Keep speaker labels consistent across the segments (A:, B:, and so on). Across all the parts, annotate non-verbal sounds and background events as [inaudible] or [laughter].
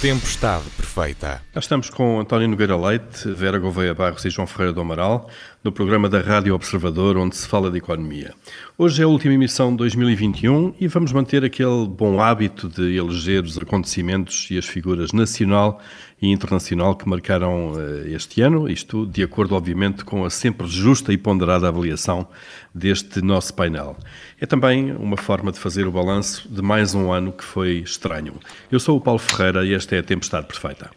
A: Tempestade Perfeita.
B: Já estamos com António Nogueira Leite, Vera Gouveia Barros e João Ferreira do Amaral, no programa da Rádio Observador, onde se fala de economia. Hoje é a última emissão de 2021 e vamos manter aquele bom hábito de eleger os acontecimentos e as figuras nacional e internacional que marcaram uh, este ano, isto de acordo, obviamente, com a sempre justa e ponderada avaliação deste nosso painel. É também uma forma de fazer o balanço de mais um ano que foi estranho. Eu sou o Paulo Ferreira e esta é a Tempestade Perfeita.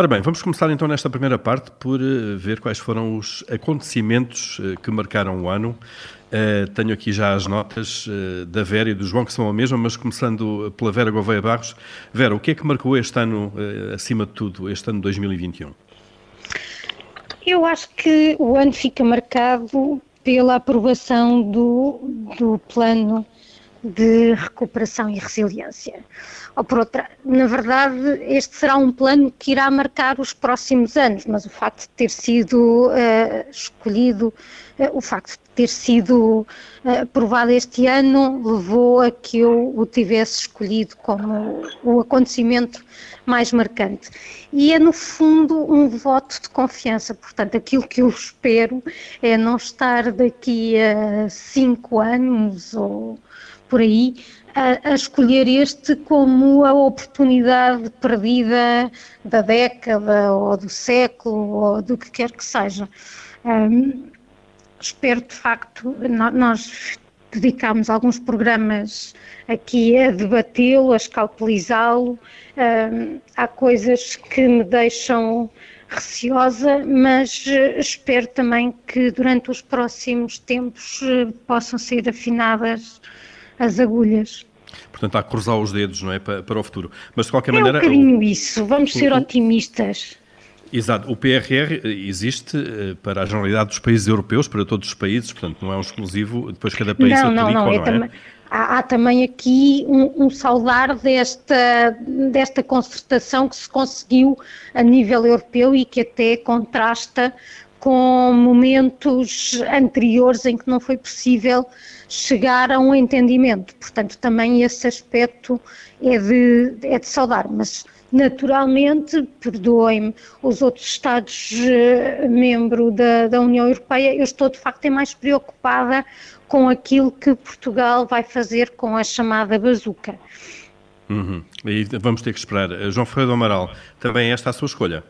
B: Ora bem, vamos começar então nesta primeira parte por uh, ver quais foram os acontecimentos uh, que marcaram o ano Uh, tenho aqui já as notas da Vera e do João, que são a mesma, mas começando pela Vera Gouveia Barros. Vera, o que é que marcou este ano, acima de tudo, este ano 2021?
C: Eu acho que o ano fica marcado pela aprovação do, do plano de recuperação e resiliência. Ou por outra, na verdade, este será um plano que irá marcar os próximos anos, mas o facto de ter sido uh, escolhido, uh, o facto de ter sido uh, aprovado este ano levou a que eu o tivesse escolhido como o acontecimento mais marcante. E é, no fundo, um voto de confiança. Portanto, aquilo que eu espero é não estar daqui a cinco anos ou por aí a, a, escolher este como a oportunidade perdida da década ou do século ou do que quer que seja. Um, espero de facto, nós dedicámos alguns programas aqui a debatê-lo, a escalpelizá-lo. Um, há coisas que me deixam receosa, mas espero também que durante os próximos tempos eh, possam ser afinadas as agulhas.
B: Portanto, há que cruzar os dedos, não é? Para, para o futuro. Mas de qualquer
C: é
B: maneira.
C: É um bocadinho o, isso, vamos ser o, otimistas.
B: Exato, o PRR existe eh, para a generalidade dos países europeus, para todos os países, portanto não é um exclusivo, depois cada país
C: não, não, não,
B: não,
C: é? há, há, também aqui um, um, saudar desta, desta concertação que se conseguiu a nível europeu e que até contrasta com momentos anteriores em que não foi possível chegar a um entendimento. Portanto, também esse aspecto é de, é de saudar, mas naturalmente, perdoem-me, os outros Estados uh, membro da, da União Europeia, eu estou de facto mais preocupada com aquilo que Portugal vai fazer com a chamada bazuca.
B: Uhum. E vamos ter que esperar. Eh, João Ferreira do Amaral, também esta é a sua escolha?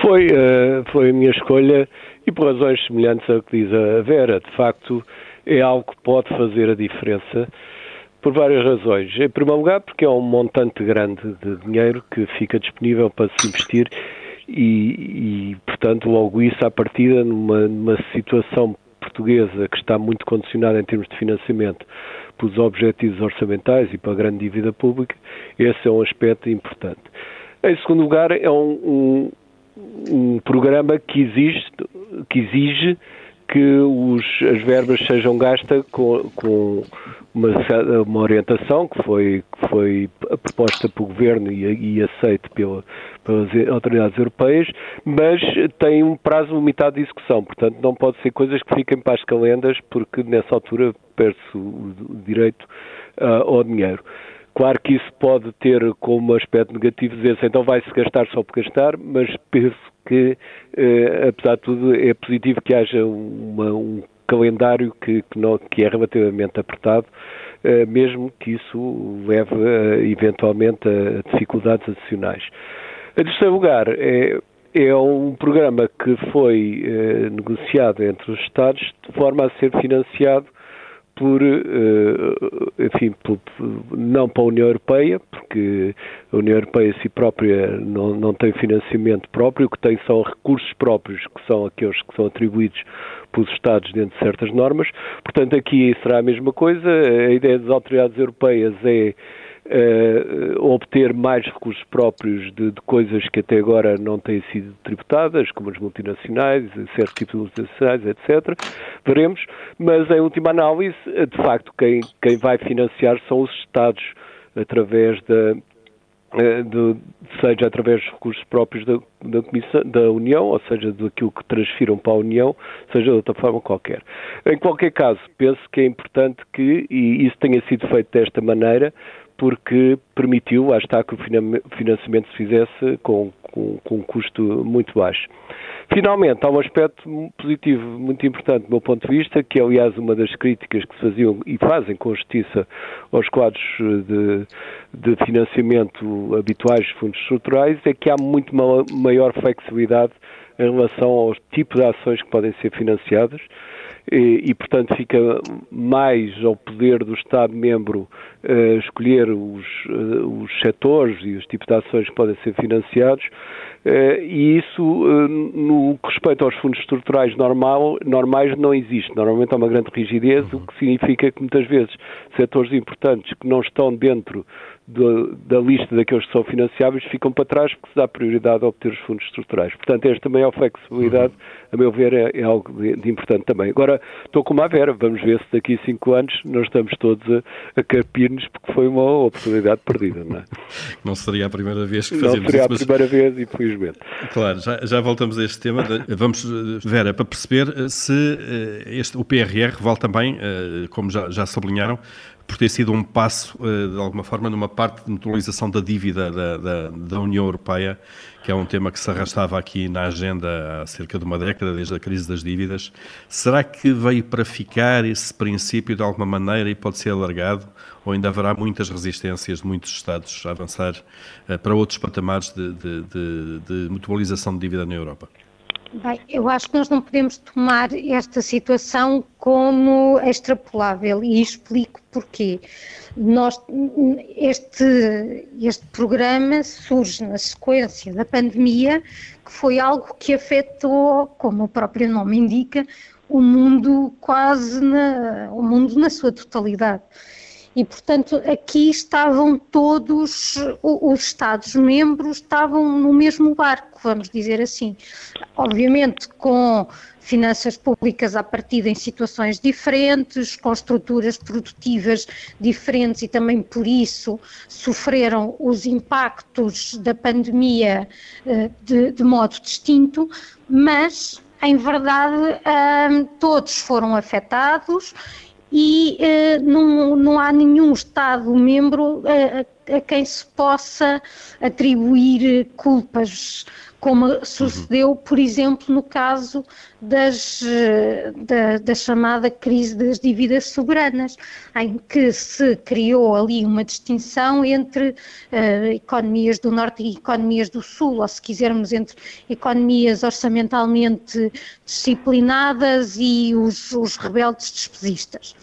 D: Foi, uh, foi a minha escolha e por razões semelhantes ao que diz a Vera. De facto, é algo que pode fazer a diferença por várias razões. Em primeiro lugar, porque é um montante grande de dinheiro que fica disponível para se investir e, e portanto, logo isso à partida, numa, numa situação portuguesa que está muito condicionada em termos de financiamento pelos objetivos orçamentais e pela grande dívida pública, esse é um aspecto importante. Em segundo lugar, é um, um, um programa que exige, que exige que os, as verbas sejam gastas com, com uma, uma, orientação que foi, que foi proposta pelo Governo e, e aceita pela, pelas autoridades europeias, mas tem um prazo limitado de execução, portanto não pode ser coisas que fiquem para as calendas, porque nessa altura perde-se o, o, direito uh, ao dinheiro. Claro que isso pode ter como aspecto negativo dizer-se então vai-se gastar só por gastar, mas penso que, eh, apesar de tudo, é positivo que haja uma, um calendário que, que, não, que, é relativamente apertado, eh, mesmo que isso leve eh, eventualmente a dificuldades adicionais. Em terceiro lugar, é, é um programa que foi eh, negociado entre os Estados de forma a ser financiado por, eh, enfim, por, não para a União Europeia, porque a União Europeia si própria não, não tem financiamento próprio, o que tem são recursos próprios, que são aqueles que são atribuídos pelos Estados dentro de certas normas. Portanto, aqui será a mesma coisa. A ideia das autoridades europeias é uh, obter mais recursos próprios de, de, coisas que até agora não têm sido tributadas, como as multinacionais, certos tipos de multinacionais, etc. Veremos, mas em última análise, de facto, quem, quem vai financiar são os Estados através da, eh, de, seja através dos recursos próprios da, da, Comissão, da União, ou seja, daquilo que transfiram para a União, seja de outra forma qualquer. Em qualquer caso, penso que é importante que, e isso tenha sido feito desta maneira, porque permitiu, lá está, que o financiamento se fizesse com, com, com um custo muito baixo. Finalmente, há um aspecto positivo muito importante do meu ponto de vista, que é, aliás, uma das críticas que se faziam e fazem com justiça aos quadros de, de financiamento habituais de fundos estruturais, é que há muito maior flexibilidade em relação aos tipos de ações que podem ser financiadas e, e, portanto, fica mais ao poder do Estado-membro uh, escolher os, uh, os setores e os tipos de ações que podem ser financiados, e isso, no que respeita aos fundos estruturais normal, normais, não existe. Normalmente há uma grande rigidez, o que significa que muitas vezes setores importantes que não estão dentro do, da lista daqueles que são financiáveis ficam para trás porque se dá prioridade a obter os fundos estruturais. Portanto, esta maior flexibilidade, a meu ver, é, é algo de, de, importante também. Agora, estou com uma Vera, vamos ver se daqui a cinco anos nós estamos todos a, a carpir-nos porque foi uma oportunidade perdida, não é? [laughs]
B: Não seria a primeira vez que fazemos
D: isso. Não seria
B: isso,
D: a primeira vez, infelizmente.
B: Claro, já, já voltamos a este tema. Vamos, Vera, para perceber se eh, este, o PRR vale também, eh, como já, já sublinharam, por ter sido um passo, eh, de alguma forma, numa parte de neutralização da dívida da, da, da, União Europeia, que é um tema que se arrastava aqui na agenda há cerca de uma década, desde a crise das dívidas. Será que veio para ficar esse princípio de alguma maneira e pode ser alargado? Ou ainda haverá muitas resistências de muitos Estados a avançar eh, para outros patamares de, de, de, de mutualização de dívida na Europa?
C: Bem, eu acho que nós não podemos tomar esta situação como extrapolável e explico porquê. Nós, este, este programa surge na sequência da pandemia, que foi algo que afetou, como o próprio nome indica, o mundo quase na, o mundo na sua totalidade. E, portanto, aqui estavam todos os Estados-membros, estavam no mesmo barco, vamos dizer assim. Obviamente, com finanças públicas a partir em situações diferentes, com estruturas produtivas diferentes e também por isso sofreram os impactos da pandemia eh, de, de modo distinto, mas em verdade eh, todos foram afetados e uh, não, não há nenhum Estado-membro a, a, quem se possa atribuir culpas como sucedeu, por exemplo, no caso das, da, da, chamada crise das dívidas soberanas, em que se criou ali uma distinção entre uh, economias do Norte e economias do Sul, ou se quisermos, entre economias orçamentalmente disciplinadas e os, os rebeldes despesistas.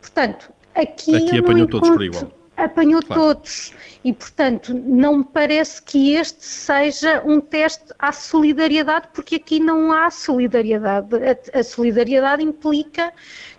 C: Portanto, aqui,
B: aqui apanhou todos por igual
C: apanhou claro. todos. E, portanto, não me parece que este seja um teste à solidariedade, porque aqui não há solidariedade. A, a solidariedade implica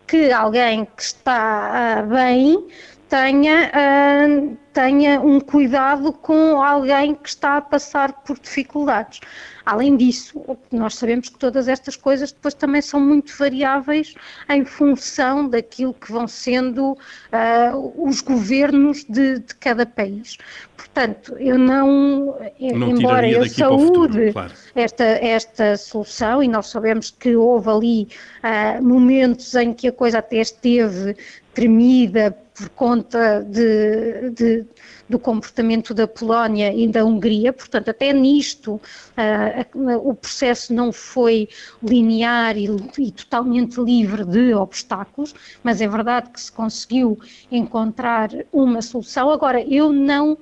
C: que alguém que está uh, bem tenha, uh, tenha um cuidado com alguém que está a passar por dificuldades. Além disso, nós sabemos que todas estas coisas depois também são muito variáveis em função daquilo que vão sendo uh, os governos de, de, cada país. Portanto, eu não, não embora eu saúde futuro, claro. esta, esta solução, e nós sabemos que houve ali uh, momentos em que a coisa até esteve tremida por conta de, de, do comportamento da Polónia e da Hungria, portanto, até nisto uh, o processo não foi linear e, e, totalmente livre de obstáculos, mas é verdade que se conseguiu encontrar uma solução. Agora, eu não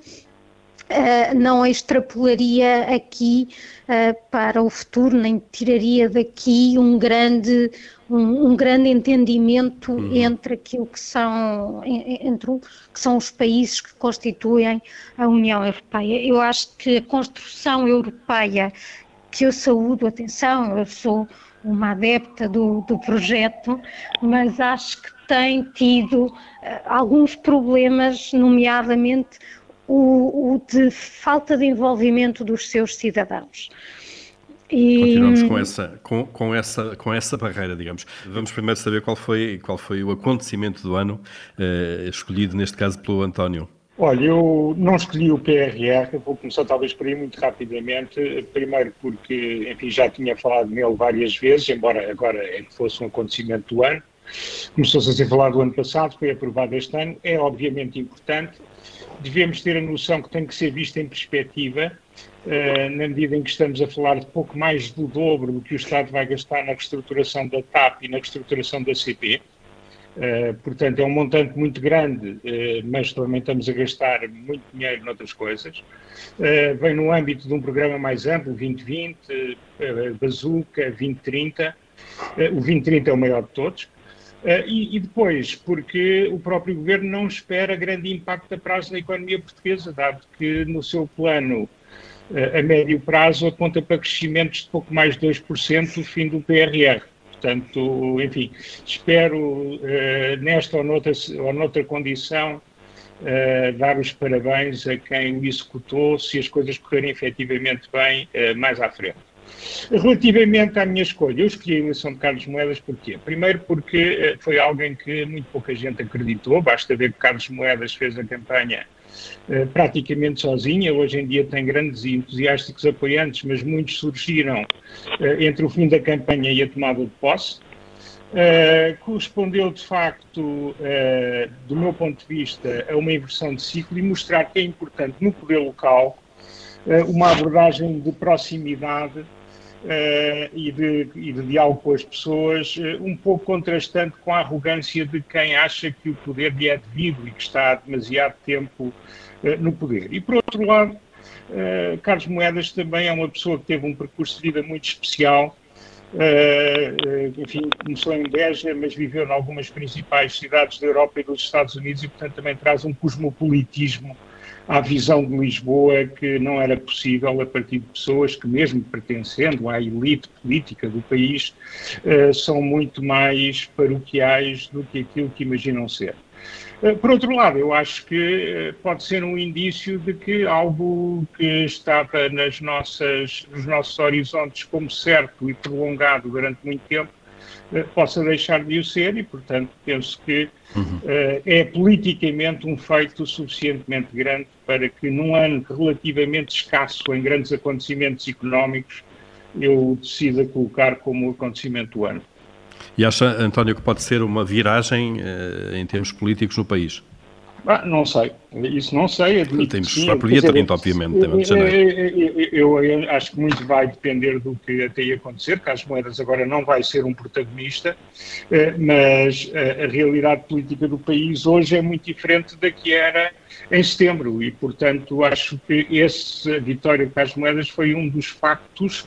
C: Uh, não extrapolaria aqui uh, para o futuro, nem tiraria daqui um grande, um, um grande entendimento uhum. entre aquilo que são, entre o, que são os países que constituem a União Europeia. Eu acho que a construção europeia, que eu saúdo, atenção, eu sou uma adepta do, do projeto, mas acho que tem tido uh, alguns problemas, nomeadamente o, o de falta de envolvimento dos seus cidadãos.
B: E... Continuamos com essa, com, com, essa, com essa barreira, digamos. Vamos primeiro saber qual foi, qual foi o acontecimento do ano, eh, escolhido neste caso pelo António.
E: Olha, eu não escolhi o PRR, vou começar talvez por aí muito rapidamente. Primeiro porque, enfim, já tinha falado nele várias vezes, embora agora é fosse um acontecimento do ano. Começou-se a ser falado do ano passado, foi aprovado este ano. É obviamente importante. Devemos ter a noção que tem que ser visto em perspectiva, uh, na medida em que estamos a falar de pouco mais do dobro do que o Estado vai gastar na reestruturação da TAP e na reestruturação da CP. Uh, portanto, é um montante muito grande, uh, mas também estamos a gastar muito dinheiro noutras coisas. Vem no âmbito de um programa mais amplo, 2020, Bazooka, 2030. o 2030 é o maior de todos. E, e, depois, porque o próprio governo não espera grande impacto a prazo na economia portuguesa, dado que no seu plano a médio prazo aponta para crescimentos de pouco mais de 2% no fim do PRR. Portanto, enfim, espero uh, nesta ou noutra, ou noutra condição uh, dar os parabéns a quem o executou, se as coisas correrem efetivamente bem uh, mais à frente. Relativamente à minha escolha, eu escolhi a eleição de Carlos Moedas porquê? Primeiro porque foi alguém que muito pouca gente acreditou, basta ver que Carlos Moedas fez a campanha eh, praticamente sozinha. Hoje em dia tem grandes e entusiásticos apoiantes, mas muitos surgiram uh, entre o fim da campanha e a tomada de posse. Uh, correspondeu de facto, do meu ponto de vista, a uma inversão de ciclo e mostrar que é importante no poder local uma abordagem de proximidade Uh, e, de, e, de, diálogo com as pessoas, uh, um pouco contrastante com a arrogância de quem acha que o poder lhe é devido e que está há demasiado tempo uh, no poder. E por outro lado, Carlos Moedas também é uma pessoa que teve um percurso de vida muito especial. enfim, começou em Beja, mas viveu em algumas principais cidades da Europa e dos Estados Unidos e, portanto, também traz um cosmopolitismo à visão de Lisboa que não era possível a partir de pessoas que, mesmo pertencendo à elite política do país, uh, são muito mais paroquiais do que aquilo que imaginam ser. Uh, por outro lado, eu acho que uh, pode ser um indício de que algo que estava nas nossas, nos nossos horizontes como certo e prolongado durante muito tempo eh, possa deixar de o ser e, portanto, penso que uhum. uh, é politicamente um feito suficientemente grande para que, num ano relativamente escasso em grandes acontecimentos económicos, eu decida colocar como acontecimento do ano.
B: E acha, António, que pode ser uma viragem uh, em termos políticos no país?
E: Ah, não sei, isso não sei.
B: Admito Temos sim, por dia 30, obviamente, também de
E: janeiro. Eu, eu, eu, acho que muito vai depender do que até ia acontecer. Carlos Moedas agora não vai ser um protagonista, eh, mas a, a realidade política do país hoje é muito diferente da que era em setembro e, portanto, acho que essa vitória de Carlos Moedas foi um dos factos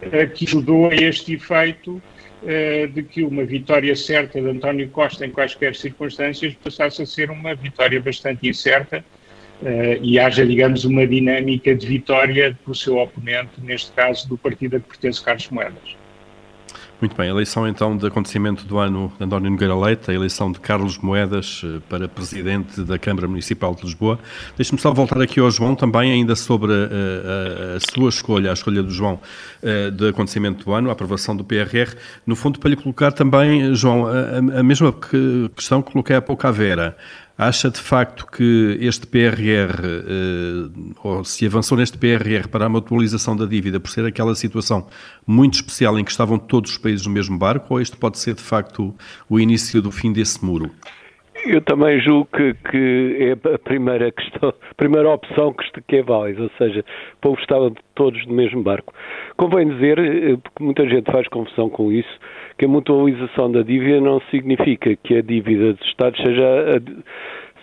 E: eh, que ajudou a este efeito eh, de que uma vitória certa de António Costa em quaisquer circunstâncias passasse a ser uma vitória bastante incerta uh, e haja, digamos, uma dinâmica de vitória do seu oponente, neste caso do partido a que pertence Carlos Moedas.
B: Muito bem, eleição então de acontecimento do ano de António Nogueira Leite, a eleição de Carlos Moedas eh, para presidente da Câmara Municipal de Lisboa. Deixe-me só voltar aqui ao João também, ainda sobre a, a, a sua escolha, a escolha do João de acontecimento do ano, a aprovação do PRR. No fundo, para lhe colocar também, João, a, a mesma questão que coloquei há pouco à Vera. Acha de facto que este PRR, eh, ou se avançou neste PRR para uma atualização da dívida por ser aquela situação muito especial em que estavam todos os países no mesmo barco, ou este pode ser de facto o início do fim desse muro?
D: Eu também julgo que, que, é a primeira questão, a primeira opção que, que é válida, ou seja, o povo estava todos no mesmo barco. Convém dizer, eh, porque muita gente faz confusão com isso, que a mutualização da dívida não significa que a dívida dos Estados seja,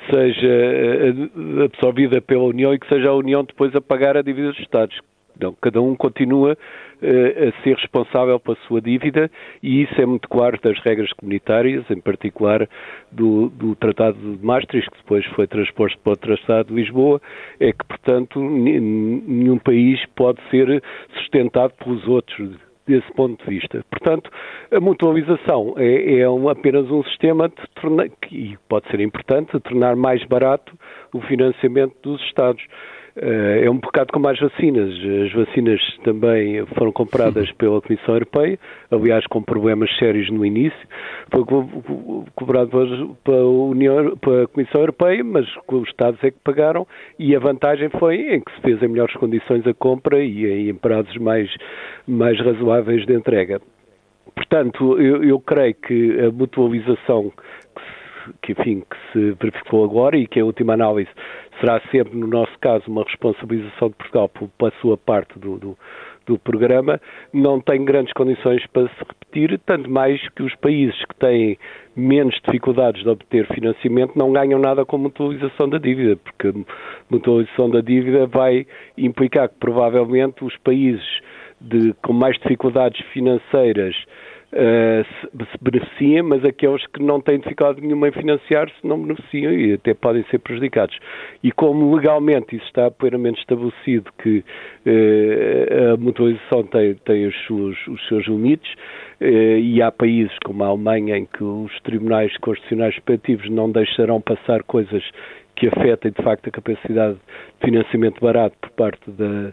D: seja eh, absorvida pela União e que seja a União depois a pagar a dívida dos Estados. Não, cada um continua uh, a ser responsável pela sua dívida e isso é muito claro das regras comunitárias, em particular do, do Tratado de Maastricht, que depois foi transposto para o Tratado de Lisboa, é que, portanto, nenhum país pode ser sustentado pelos outros desse ponto de vista. Portanto, a mutualização é, é um, apenas um sistema tornar, que pode ser importante, de tornar mais barato o financiamento dos Estados. Uh, é um bocado como as vacinas. As vacinas também foram compradas pela Comissão Europeia, aliás, com problemas sérios no início. Foi cobrado pela, União, pela Comissão Europeia, mas os Estados é que pagaram e a vantagem foi em que se fez em melhores condições a compra e em prazos mais, mais razoáveis de entrega. Portanto, eu, eu creio que a mutualização que, enfim, que se verificou agora e que, em última análise, será sempre, no nosso caso, uma responsabilização de Portugal pela sua parte do, do, do programa, não tem grandes condições para se repetir, tanto mais que os países que têm menos dificuldades de obter financiamento não ganham nada com a mutualização da dívida, porque a mutualização da dívida vai implicar que provavelmente os países de, com mais dificuldades financeiras uh, se, beneficiem, mas aqueles que não têm dificuldade nenhuma em financiar-se não beneficiam e até podem ser prejudicados. E como legalmente isso está plenamente estabelecido que uh, a mutualização tem, tem os, seus, os seus limites, uh, e há países como a Alemanha em que os tribunais constitucionais respectivos não deixarão passar coisas que afetem de facto a capacidade de financiamento barato por parte da,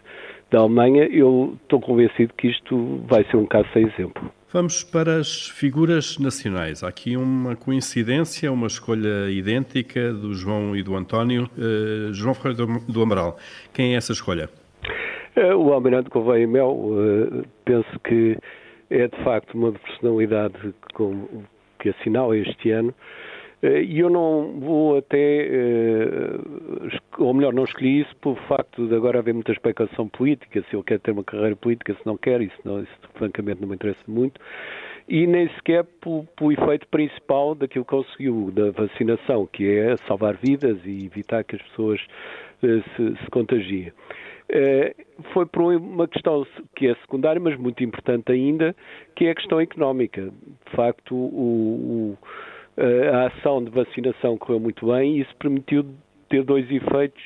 D: da Alemanha, eu estou convencido que isto vai ser um caso sem exemplo.
B: Vamos para as figuras nacionais. Há aqui uma coincidência, uma escolha idêntica do João e do António. Uh, João Ferreira do Amaral, quem é essa escolha?
D: Uh, o Almirante Gouveia Mel, uh, penso que é de facto uma personalidade com, que assinala este ano eh, e eu não vou até, eh, ou melhor, não escolhi isso por facto de agora haver muita especulação política, se ele quer ter uma carreira política, se não quer, isso, não, isso francamente não me interessa muito, e nem sequer pelo, pelo efeito principal daquilo que conseguiu da vacinação, que é salvar vidas e evitar que as pessoas eh, se, se contagiem. foi por uma questão que é secundária, mas muito importante ainda, que é a questão económica. De facto, o, o eh, a ação de vacinação correu muito bem e isso permitiu ter dois efeitos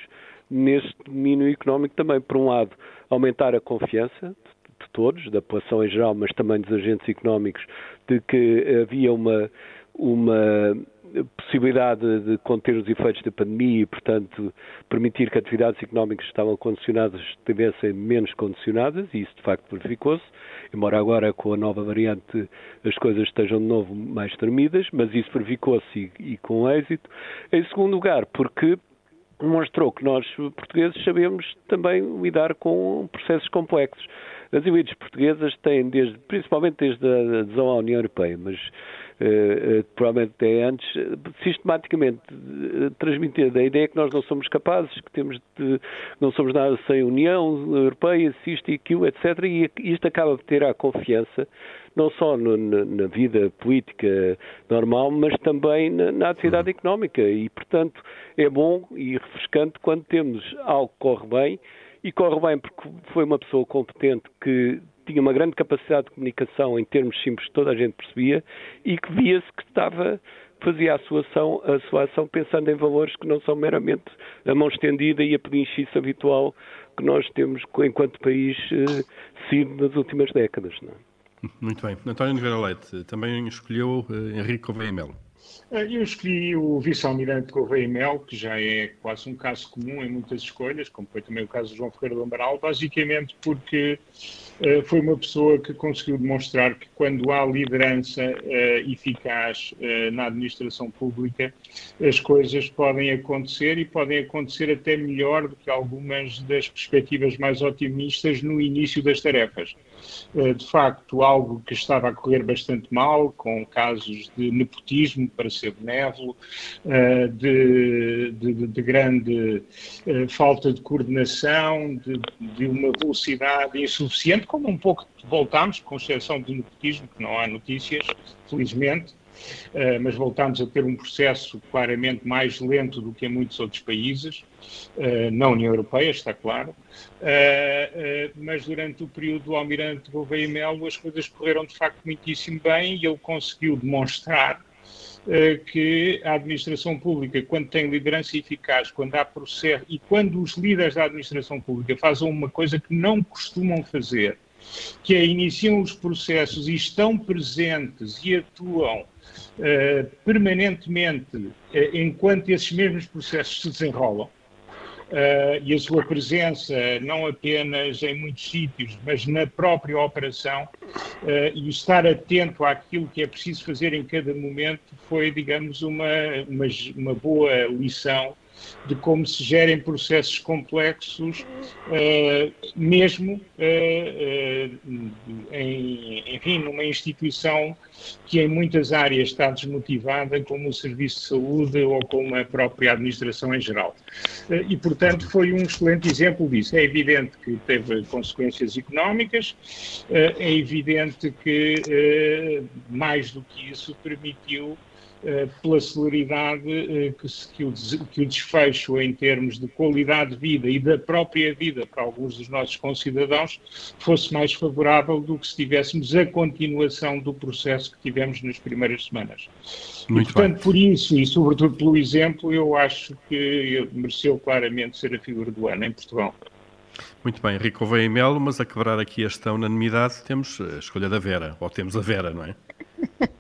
D: neste domínio económico também. Por um lado, aumentar a confiança de todos, da população em geral, mas também dos agentes económicos, de que havia uma, uma possibilidade de conter os efeitos da pandemia e, portanto, permitir que atividades económicas que estavam condicionadas estivessem menos condicionadas, e isso de facto verificou-se, embora agora com a nova variante as coisas estejam de novo mais tremidas, mas isso verificou-se e, e com êxito. Em segundo lugar, porque mostrou que nós, portugueses, sabemos também lidar com processos complexos. As elites portuguesas têm, desde, principalmente desde a adesão à União Europeia, mas provavelmente até antes, sistematicamente uh, transmitir a ideia que nós não somos capazes, que temos de, não somos nada sem a União Europeia, se isto e aquilo, etc. E isto acaba de ter a confiança não só no, na, na, vida política normal, mas também na, na, atividade económica. E, portanto, é bom e refrescante quando temos algo que corre bem, e corre bem porque foi uma pessoa competente que tinha uma grande capacidade de comunicação em termos simples que toda a gente percebia e que via-se que estava fazia a sua, ação, a sua ação pensando em valores que não são meramente a mão estendida e a pedinchice habitual que nós temos enquanto país eh, sido nas últimas décadas. Não
B: é? Muito bem. António Nogueira Leite também escolheu eh, Henrique Gouveia.
E: Eh, eu escolhi o vice-almirante Correia Mel, que já é quase um caso comum em muitas escolhas, como foi também o caso de João Ferreira do Amaral, basicamente porque uh, foi uma pessoa que conseguiu demonstrar que quando há liderança uh, eficaz na administração pública, as coisas podem acontecer e podem acontecer até melhor do que algumas das perspectivas mais otimistas no início das tarefas. De facto, algo que estava a correr bastante mal, com casos de nepotismo para ser benévolo, eh, de, de, de grande eh, falta de coordenação, de, de, uma velocidade insuficiente, como um pouco voltámos, com exceção do nepotismo, que não há notícias, felizmente, mas voltámos a ter um processo claramente mais lento do que em muitos outros países, uh, na União Europeia, está claro, uh, mas durante o período do Almirante Gouveia Melo as coisas correram de facto muitíssimo bem e ele conseguiu demonstrar eh, que a administração pública, quando tem liderança eficaz, quando há processo e quando os líderes da administração pública fazem uma coisa que não costumam fazer, que é iniciam os processos e estão presentes e atuam uh, permanentemente uh, enquanto esses mesmos processos se desenrolam, uh, e a sua presença não apenas em muitos sítios, mas na própria operação e estar atento àquilo que é preciso fazer em cada momento foi, digamos, uma, uma, uma boa lição de como se gerem processos complexos, uh, mesmo uh, uh, em, enfim, numa instituição que em muitas áreas está desmotivada, como o Serviço de Saúde ou como a própria administração em geral. E, portanto, foi um excelente exemplo disso. É evidente que teve consequências económicas, é evidente que, mais do que isso, permitiu eh, pela celeridade eh, que o desfecho em termos de qualidade de vida e da própria vida para alguns dos nossos concidadãos fosse mais favorável do que se tivéssemos a continuação do processo que tivemos nas primeiras semanas. Muito e, portanto, bem. por isso e sobretudo pelo exemplo, eu acho que mereceu claramente ser a figura do ano em Portugal.
B: Muito bem, Rico veio em Melo, mas a quebrar aqui esta unanimidade temos a escolha da Vera, ou temos a Vera, não é? [laughs]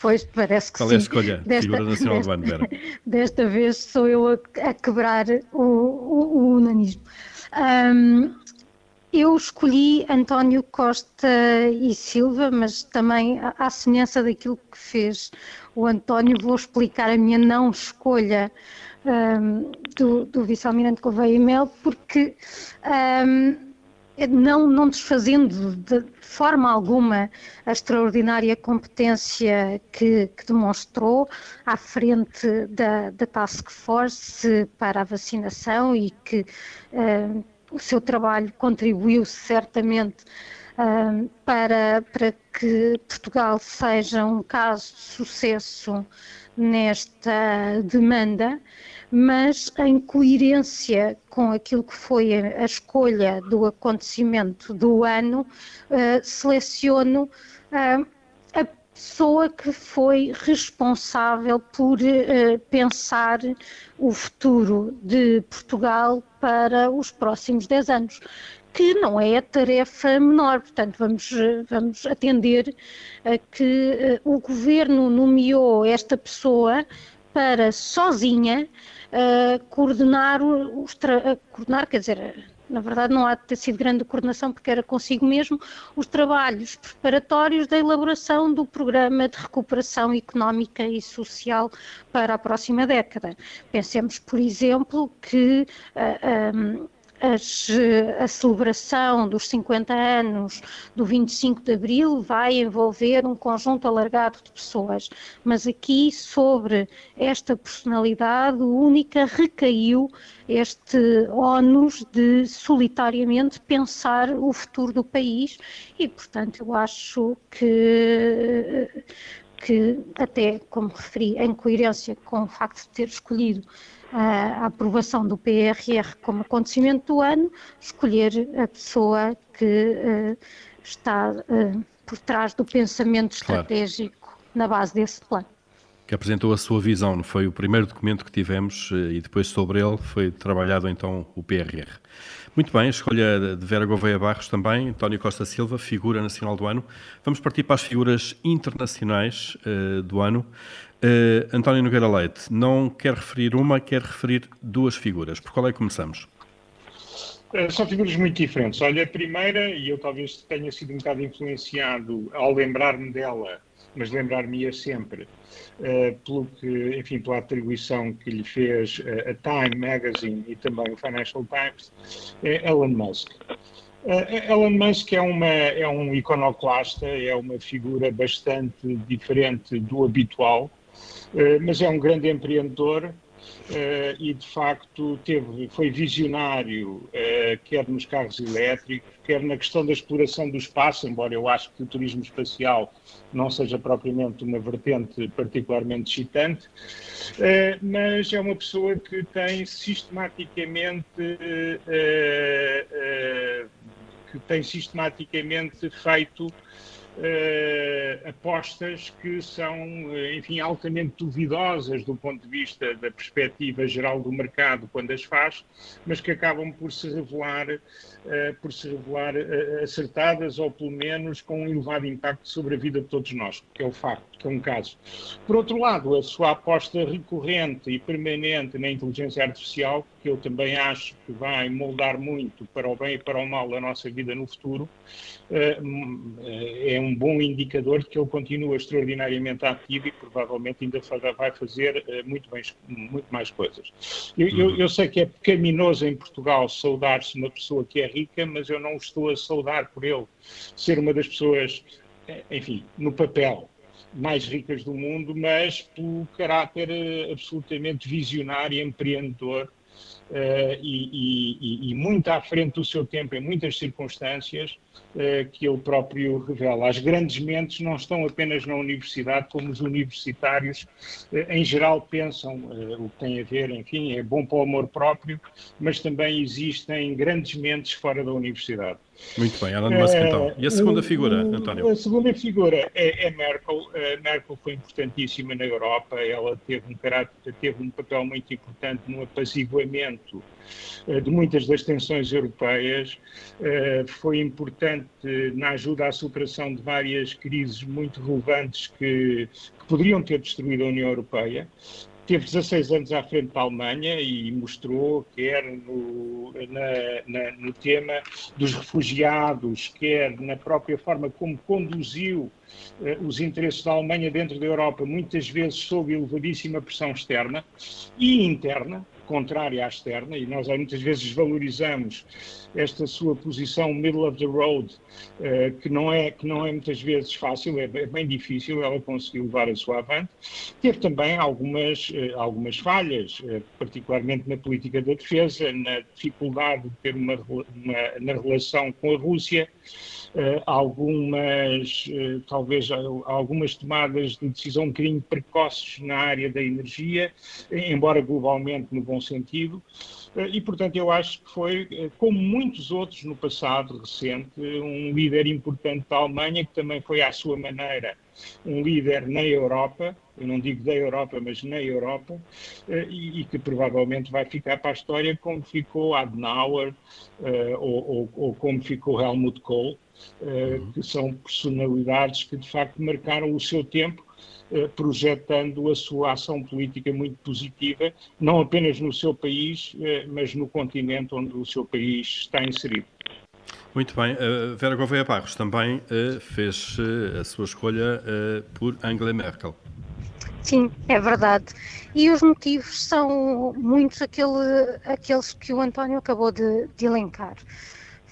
C: Pois, parece que
B: Qual
C: sim.
B: é a escolha? Desta, Figura nacional desta, do ano, Vera. [laughs]
C: Desta vez sou eu a, a quebrar o, o, o unanismo. Um, eu escolhi António Costa e Silva, mas também à semelhança daquilo que fez o António, vou explicar a minha não escolha um, do, do vice-almirante Gouveia e Mel, porque um, não, não desfazendo de forma alguma a extraordinária competência que, que demonstrou à frente da, da, Task Force para a vacinação e que uh, o seu trabalho contribuiu certamente uh, para, para que Portugal seja um caso de sucesso nesta demanda mas em coerência com aquilo que foi a, escolha do acontecimento do ano, uh, seleciono uh, a pessoa que foi responsável por uh, pensar o futuro de Portugal para os próximos 10 anos que não é tarefa menor. Portanto, vamos, vamos atender a que uh, o governo nomeou esta pessoa para sozinha uh, coordenar coordenar, quer dizer, na verdade não há de ter sido grande coordenação porque era consigo mesmo os trabalhos preparatórios da elaboração do programa de recuperação económica e social para a próxima década. Pensemos, por exemplo, que uh, ah, um, as, a celebração dos 50 anos do 25 de Abril vai envolver um conjunto alargado de pessoas, mas aqui sobre esta personalidade única recaiu este ónus de solitariamente pensar o futuro do país e, portanto, eu acho que que até, como referi, em coerência com o facto de ter escolhido a aprovação do PRR como acontecimento do ano, escolher a pessoa que uh, está uh, por trás do pensamento estratégico claro. na base desse plano.
B: Que apresentou a sua visão, foi o primeiro documento que tivemos eh, e depois sobre ele foi trabalhado então o PRR. Muito bem, a escolha de Vera Gouveia Barros também, António Costa Silva, figura nacional do ano. Vamos partir para as figuras internacionais uh, do ano. Uh, António Nogueira Leite, não quer referir uma, quer referir duas figuras. Por qual é que começamos?
E: Uh, são figuras muito diferentes. Olha, a primeira, e eu talvez tenha sido um bocado influenciado ao lembrar-me dela, mas lembrar-me-ia sempre, uh, pelo que, enfim, pela atribuição que lhe fez a Time Magazine e também o Financial Times, é Elon Musk. Uh, Elon Musk é, uma, é um iconoclasta, é uma figura bastante diferente do habitual, eh, mas é um grande empreendedor Uh, e de facto teve, foi visionário, uh, quer nos carros elétricos, quer na questão da exploração do espaço, embora eu acho que o turismo espacial não seja propriamente uma vertente particularmente excitante, mas é uma pessoa que tem sistematicamente que tem sistematicamente feito uh, apostas que são, eh, enfim, altamente duvidosas do ponto de vista da perspectiva geral do mercado quando as faz, mas que acabam por se revelar, uh, por se revelar uh, acertadas ou pelo menos com um elevado impacto sobre a vida de todos nós, que é o facto que é um caso. Por outro lado, a sua aposta recorrente e permanente na inteligência artificial, que eu também acho que vai moldar muito para o bem e para o mal a nossa vida no futuro, eh, é um bom indicador de que ele continua extraordinariamente ativo e provavelmente ainda vai fazer eh, muito, bem, muito mais coisas. Eu, eu, uhum. eu sei que é pecaminoso em Portugal saudar-se uma pessoa que é rica, mas eu não estou a saudar por ele ser uma das pessoas, eh, enfim, no papel mais ricas do mundo, mas pelo caráter eh, absolutamente visionário e empreendedor Uh, e, e, e, muito à frente do seu tempo em muitas circunstâncias uh, que ele próprio revela. As grandes mentes não estão apenas na universidade, como os universitários uh, em geral pensam o que tem a ver, enfim, é bom para o amor próprio, mas também existem grandes mentes fora da universidade.
B: Muito bem, Elon Musk então. E a segunda figura, António?
E: A segunda figura é, é Merkel. A Merkel foi importantíssima na Europa, ela teve um, caráter, teve um papel muito importante no apaziguamento eh, de muitas das tensões europeias, eh, foi importante na ajuda à superação de várias crises muito relevantes que, que poderiam ter destruído a União Europeia teve 16 anos à frente da Alemanha e mostrou, quer no, na, na, no tema dos refugiados, quer na própria forma como conduziu eh, os interesses da Alemanha dentro da Europa, muitas vezes sob elevadíssima pressão externa e interna, contrária à externa, e nós muitas vezes valorizamos esta sua posição middle of the road, uh, que, não é, que não é muitas vezes fácil, é, é, bem difícil, ela conseguiu levar a sua avante. Teve também algumas, uh, algumas falhas, uh, particularmente na política da defesa, na dificuldade de ter uma, uma na relação com a Rússia, algumas, uh, talvez algumas tomadas de decisão um bocadinho precoces na área da energia, embora globalmente no bom sentido, e portanto eu acho que foi, como muitos outros no passado recente, um líder importante da Alemanha, que também foi à sua maneira um líder na Europa, eu não digo da Europa, mas na Europa, e, e, que provavelmente vai ficar para a história como ficou Adenauer ou, ou, ou, como ficou Helmut Kohl, eh, que são personalidades que de facto marcaram o seu tempo, eh, projetando a sua ação política muito positiva, não apenas no seu país, eh, mas no continente onde o seu país está inserido.
B: Muito bem. Uh, Vera Gouveia Barros também uh, fez uh, a sua escolha por Angela Merkel.
C: Sim, é verdade. E os motivos são muitos aquele, aqueles que o António acabou de, de elencar.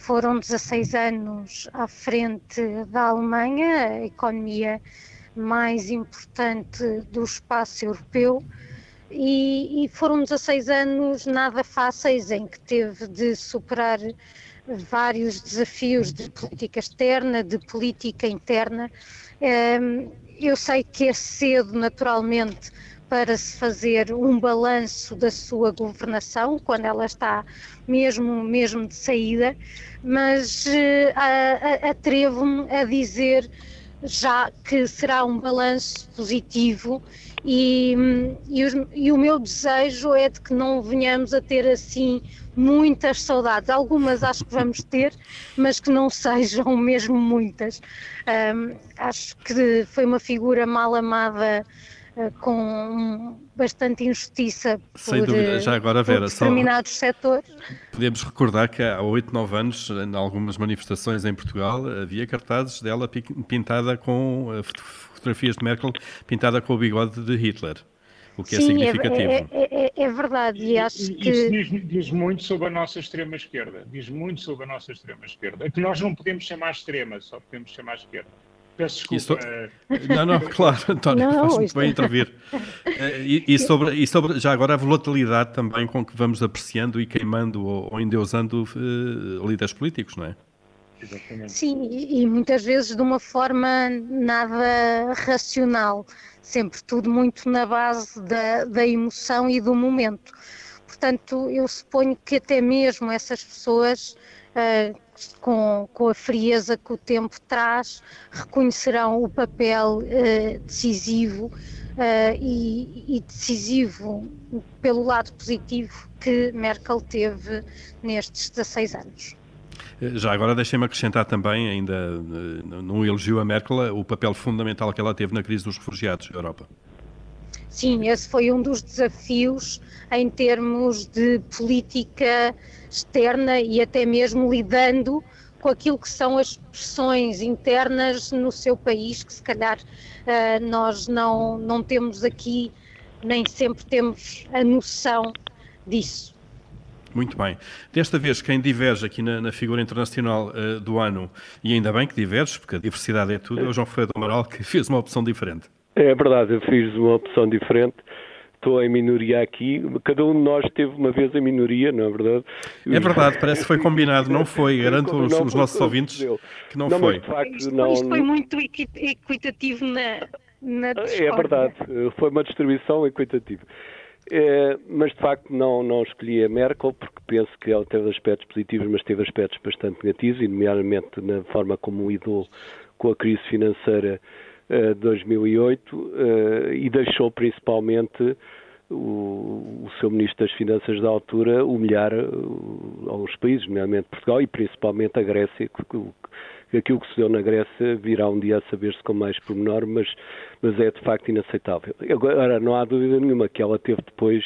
C: Foram 16 anos à frente da Alemanha, a economia mais importante do espaço europeu, e, e, foram 16 anos nada fáceis em que teve de superar vários desafios de política externa, de política interna. Ehm, eu sei que é cedo, naturalmente, para se fazer um balanço da sua governação, quando ela está mesmo, mesmo de saída, mas uh, atrevo-me a dizer já que será um balanço positivo e, e, e, o meu desejo é de que não venhamos a ter assim muitas saudades. Algumas acho que vamos ter, mas que não [laughs] sejam mesmo muitas. Um, acho que foi uma figura mal amada com bastante injustiça
B: Sem por, dúvida. Já agora, Vera,
C: determinados só setores.
B: Podemos recordar que há 8, 9 anos, em algumas manifestações em Portugal, havia cartazes dela pintada com eh, fotografias de Merkel pintada com o bigode de Hitler. O que é Sim, é significativo.
C: É, é, é, é verdade, e acho que.
E: Isso diz, diz, muito sobre a nossa extrema-esquerda. Diz muito sobre a nossa extrema-esquerda. Que nós não podemos chamar extrema, só podemos chamar esquerda. Peço desculpa. Isso...
B: Não, não, [laughs] claro, António, não, faz muito bem intervir. Eh, e, e, sobre, e sobre, já agora, a volatilidade também com que vamos apreciando e queimando ou, ou endeusando uh, líderes políticos, não é?
C: Exatamente. Sim, e, e muitas vezes de uma forma nada racional, sempre tudo muito na base da, da emoção e do momento. Portanto, eu suponho que até mesmo essas pessoas uh, com, com a frieza que o tempo traz, reconhecerão o papel uh, decisivo uh, e, e, decisivo pelo lado positivo que Merkel teve nestes 16 anos.
B: Já agora deixem-me acrescentar também, ainda num elogio a Merkel, o papel fundamental que ela teve na crise dos refugiados na Europa.
C: Sim, esse foi um dos desafios em termos de política externa e até mesmo lidando com aquilo que são as pressões internas no seu país, que se calhar uh, nós não, não temos aqui, nem sempre temos a noção disso.
B: Muito bem. Desta vez, quem diverge aqui na, na figura internacional uh, do ano, e ainda bem que diverge, porque a diversidade é tudo, é o João Ferreira do Amaral, que fez uma opção diferente.
D: É verdade, eu fiz uma opção diferente. Estou em minoria aqui. Cada um de nós teve uma vez em minoria, não é verdade?
B: É verdade, parece que foi combinado, não foi. Garanto os, os nossos ouvintes que não, não foi.
C: de facto, isto, não... isto foi muito equitativo na, na
D: É verdade, foi uma distribuição equitativa. É, mas de facto não, não escolhi a Merkel porque penso que ela teve aspectos positivos, mas teve aspectos bastante negativos, e nomeadamente na forma como lidou com a crise financeira 2008 uh, eh, e deixou principalmente o, o, seu Ministro das Finanças da altura humilhar uh, alguns países, nomeadamente Portugal e principalmente a Grécia, que aquilo que se deu na Grécia virá um dia a saber-se com mais pormenor, mas, mas é de facto inaceitável. Agora, não há dúvida nenhuma que ela teve depois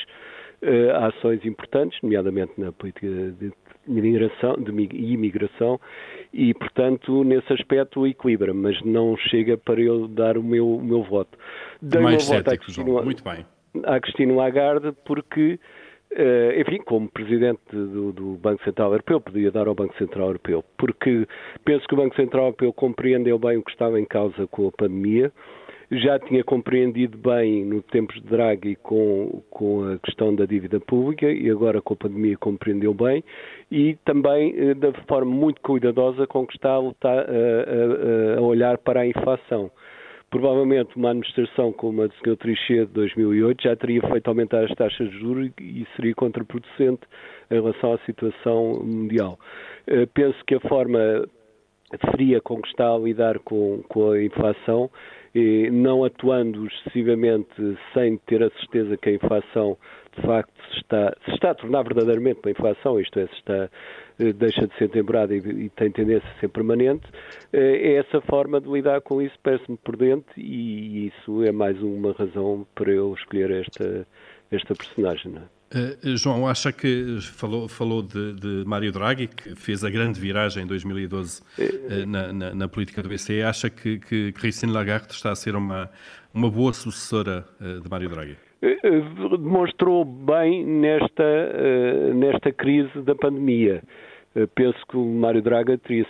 D: uh, ações importantes, nomeadamente na política de migração, de imigração e, portanto, nesse aspecto equilibra, mas não chega para eu dar o meu, o meu voto.
B: Dei Mais cético, Cristina, Muito bem.
D: À Cristina Lagarde, porque, uh, enfim, como Presidente do, do, Banco Central Europeu, podia dar ao Banco Central Europeu, porque penso que o Banco Central Europeu compreendeu bem o que estava em causa com a pandemia, já tinha compreendido bem no tempos de Draghi com, com a questão da dívida pública e agora com a pandemia compreendeu bem e também eh, da forma muito cuidadosa com que está a, lutar, a, a, a olhar para a inflação. Provavelmente uma administração como a do Sr. Trichet de 2008 já teria feito aumentar as taxas de juros e seria contraproducente em relação à situação mundial. Eh, penso que a forma fria com que está a lidar com, com a inflação não atuando excessivamente sem ter a certeza que a inflação de facto se está, se está a tornar verdadeiramente uma inflação, isto é, se está, eh, deixa de ser temporada e, e, tem tendência a ser permanente, eh, é essa forma de lidar com isso, parece-me prudente e isso é mais uma razão para eu escolher esta, esta personagem. Não é?
B: Uh, João, acha que falou, falou de, de, Mário Draghi, que fez a grande viragem em 2012 uh, na, na, na, política do BCE, acha que, que Christine Lagarde está a ser uma, uma boa sucessora uh, de Mário Draghi?
D: Demonstrou bem nesta, nesta crise da pandemia. Eh, penso que o Mário Draga teria,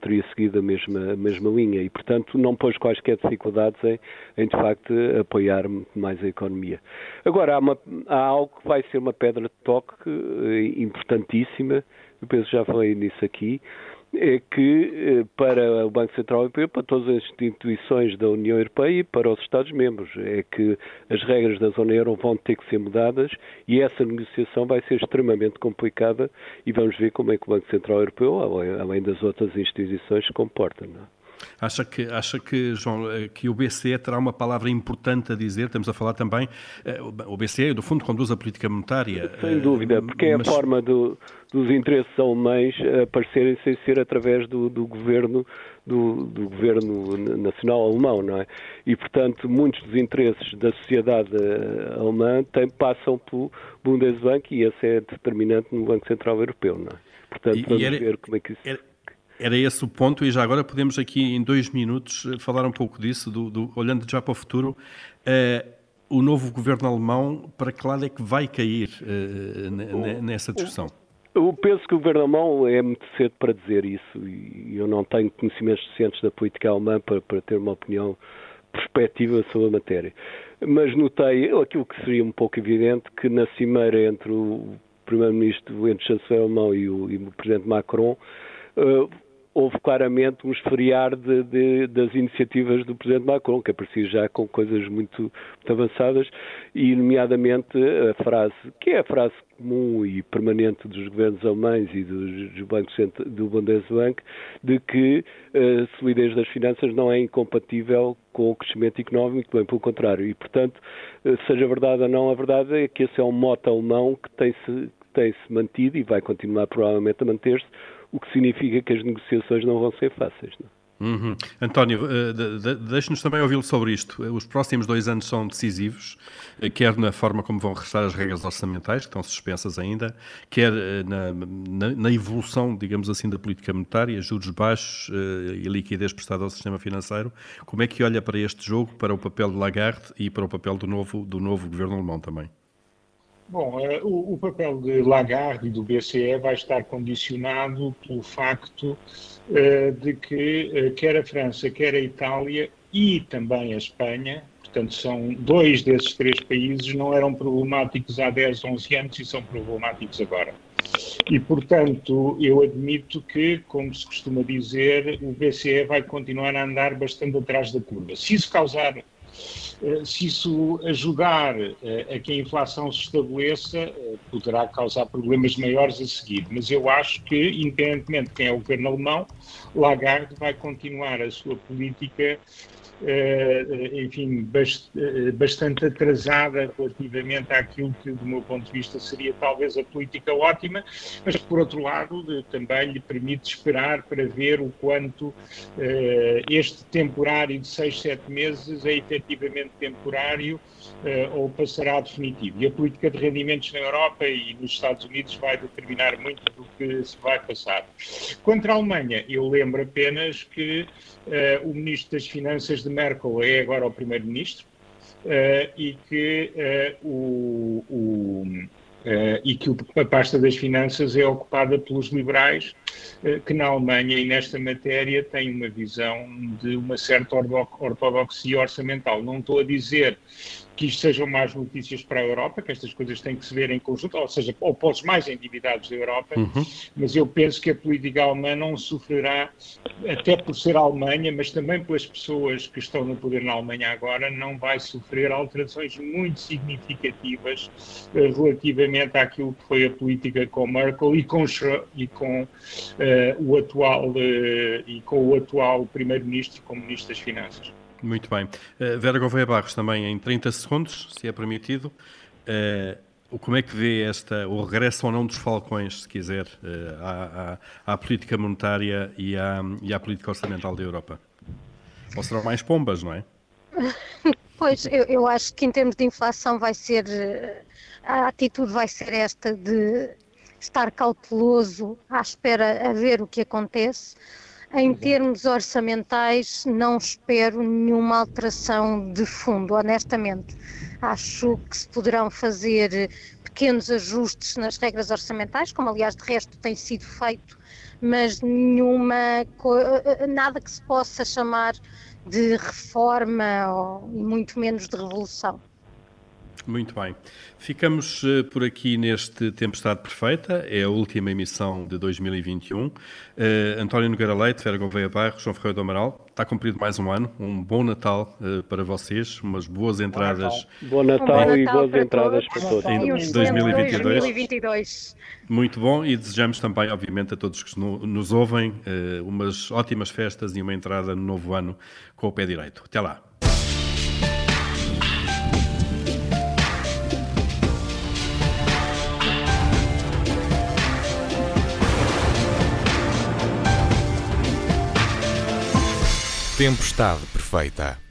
D: teria seguido a mesma, a mesma linha. E, portanto, não pôs quaisquer dificuldades em, em de facto, apoiar mais a economia. Agora, há, uma, há algo que vai ser uma pedra de toque eh, importantíssima, eu penso que já falei nisso aqui, é que eh, para o Banco Central Europeu, para todas as instituições da União Europeia e para os Estados-membros, é que as regras da zona euro vão ter que ser mudadas e essa negociação vai ser extremamente complicada e vamos ver como é que o Banco Central Europeu, além das outras instituições, se comporta. Não é?
B: Acha que, acha que, João, eh, que o BCE terá uma palavra importante a dizer? Estamos a falar também, eh, o BCE, do fundo, conduz a política monetária.
D: Sem dúvida, porque é mas... a forma do, dos interesses alemães aparecerem sem ser através do, do governo do, do, governo nacional alemão, não é? E, portanto, muitos dos interesses da sociedade eh, alemã tem, passam pelo Bundesbank e esse é determinante no Banco Central Europeu, não é? Portanto, vamos era, ver como é que isso...
B: Era era esse o ponto, e já agora podemos aqui em dois minutos falar um pouco disso, do, do olhando já para o futuro. Uh, o novo governo alemão, para que lado é que vai cair uh, nessa discussão?
D: Eu penso que o governo alemão é muito cedo para dizer isso e eu não tenho conhecimentos suficientes da política alemã para, para ter uma opinião perspectiva sobre a matéria. Mas notei aquilo que seria um pouco evidente que na cimeira entre o primeiro-ministro, entre o chanceler alemão e o, e o presidente Macron, uh, houve claramente um esfriar de, de, das iniciativas do Presidente Macron, que aparecia já com coisas muito, muito, avançadas, e nomeadamente a frase, que é a frase comum e permanente dos governos alemães e dos, bancos do Bundesbank, de que a solidez das finanças não é incompatível com o crescimento económico, bem pelo contrário. E, portanto, seja verdade ou não, a verdade é que esse é um mote alemão que tem-se tem-se mantido e vai continuar provavelmente a manter-se o que significa que as negociações não vão ser fáceis. É?
B: Uhum. António, de, deixe-nos também ouvi-lo sobre isto. Os próximos dois anos são decisivos, eh, quer na forma como vão restar as regras orçamentais, que estão suspensas ainda, quer uh, na, na, na, evolução, digamos assim, da política monetária, juros baixos e liquidez prestada ao sistema financeiro. Como é que olha para este jogo, para o papel de Lagarde e para o papel do novo, do novo governo alemão também?
E: Bom, uh, o, papel de Lagarde e do BCE vai estar condicionado pelo facto uh, de que uh, quer a França, quer a Itália e também a Espanha, portanto são dois desses três países, não eram problemáticos há 10, 11 anos e são problemáticos agora. E, portanto, eu admito que, como se costuma dizer, o BCE vai continuar a andar bastante atrás da curva. Se isso causar eh, se isso ajudar eh, a que a inflação se estabeleça, eh, poderá causar problemas maiores a seguir. Mas eu acho que, independentemente de quem é o governo alemão, Lagarde vai continuar a sua política eh, enfim, eh, bastante atrasada relativamente àquilo que, do meu ponto de vista, seria talvez a política ótima, mas, por outro lado, também lhe permite esperar para ver o quanto eh, este temporário de seis, sete meses é efetivamente temporário ou passará definitivo. E a política de rendimentos na Europa e nos Estados Unidos vai determinar muito do que se vai passar. Quanto à Alemanha, eu lembro apenas que o Ministro das Finanças de Merkel é agora o primeiro-ministro uh, e que uh, o, o uh, e que a pasta das finanças é ocupada pelos liberais, que na Alemanha e nesta matéria têm uma visão de uma certa ortodoxia orçamental. Não estou a dizer que isto sejam más notícias para a Europa, que estas coisas têm que se ver em conjunto, ou seja, ou para os mais endividados da Europa, uhum. mas eu penso que a política alemã não sofrerá, até por ser a Alemanha, mas também pelas pessoas que estão no poder na Alemanha agora, não vai sofrer alterações muito significativas uh, relativamente àquilo que foi a política com Merkel e com, e com o atual uh, e com o atual primeiro-ministro como ministro das Finanças.
B: Muito bem. Uh, Vera Gouveia Barros, também em 30 segundos, se é permitido. Uh, como é que vê esta, o regresso ou não dos falcões, se quiser, uh, à, à, à, política monetária e à, e à política orçamental da Europa? Ou serão mais pombas, não é? [laughs]
C: Pois, eu, eu acho que em termos de inflação vai ser, a atitude vai ser esta de estar cauteloso à espera a ver o que acontece em termos orçamentais, não espero nenhuma alteração de fundo, honestamente. Acho que se poderão fazer pequenos ajustes nas regras orçamentais, como aliás de resto tem sido feito, mas nenhuma, nada que se possa chamar de reforma ou, e muito menos de revolução.
B: Muito bem. Ficamos uh, por aqui neste Tempestade Perfeita, é a última emissão de 2021. Uh, eh, António Nogueira Leite, Vera Gouveia Bairro, João Ferreira do Amaral, está cumprido mais um ano. Um bom Natal uh, para vocês, umas boas entradas.
D: Bom Natal, bom Natal e boas entradas para todos.
B: Em 2022. 2022. Muito bom e desejamos também, obviamente, a todos que nos ouvem umas ótimas festas e uma entrada no novo ano com o pé direito. Até lá.
A: Tempestade perfeita.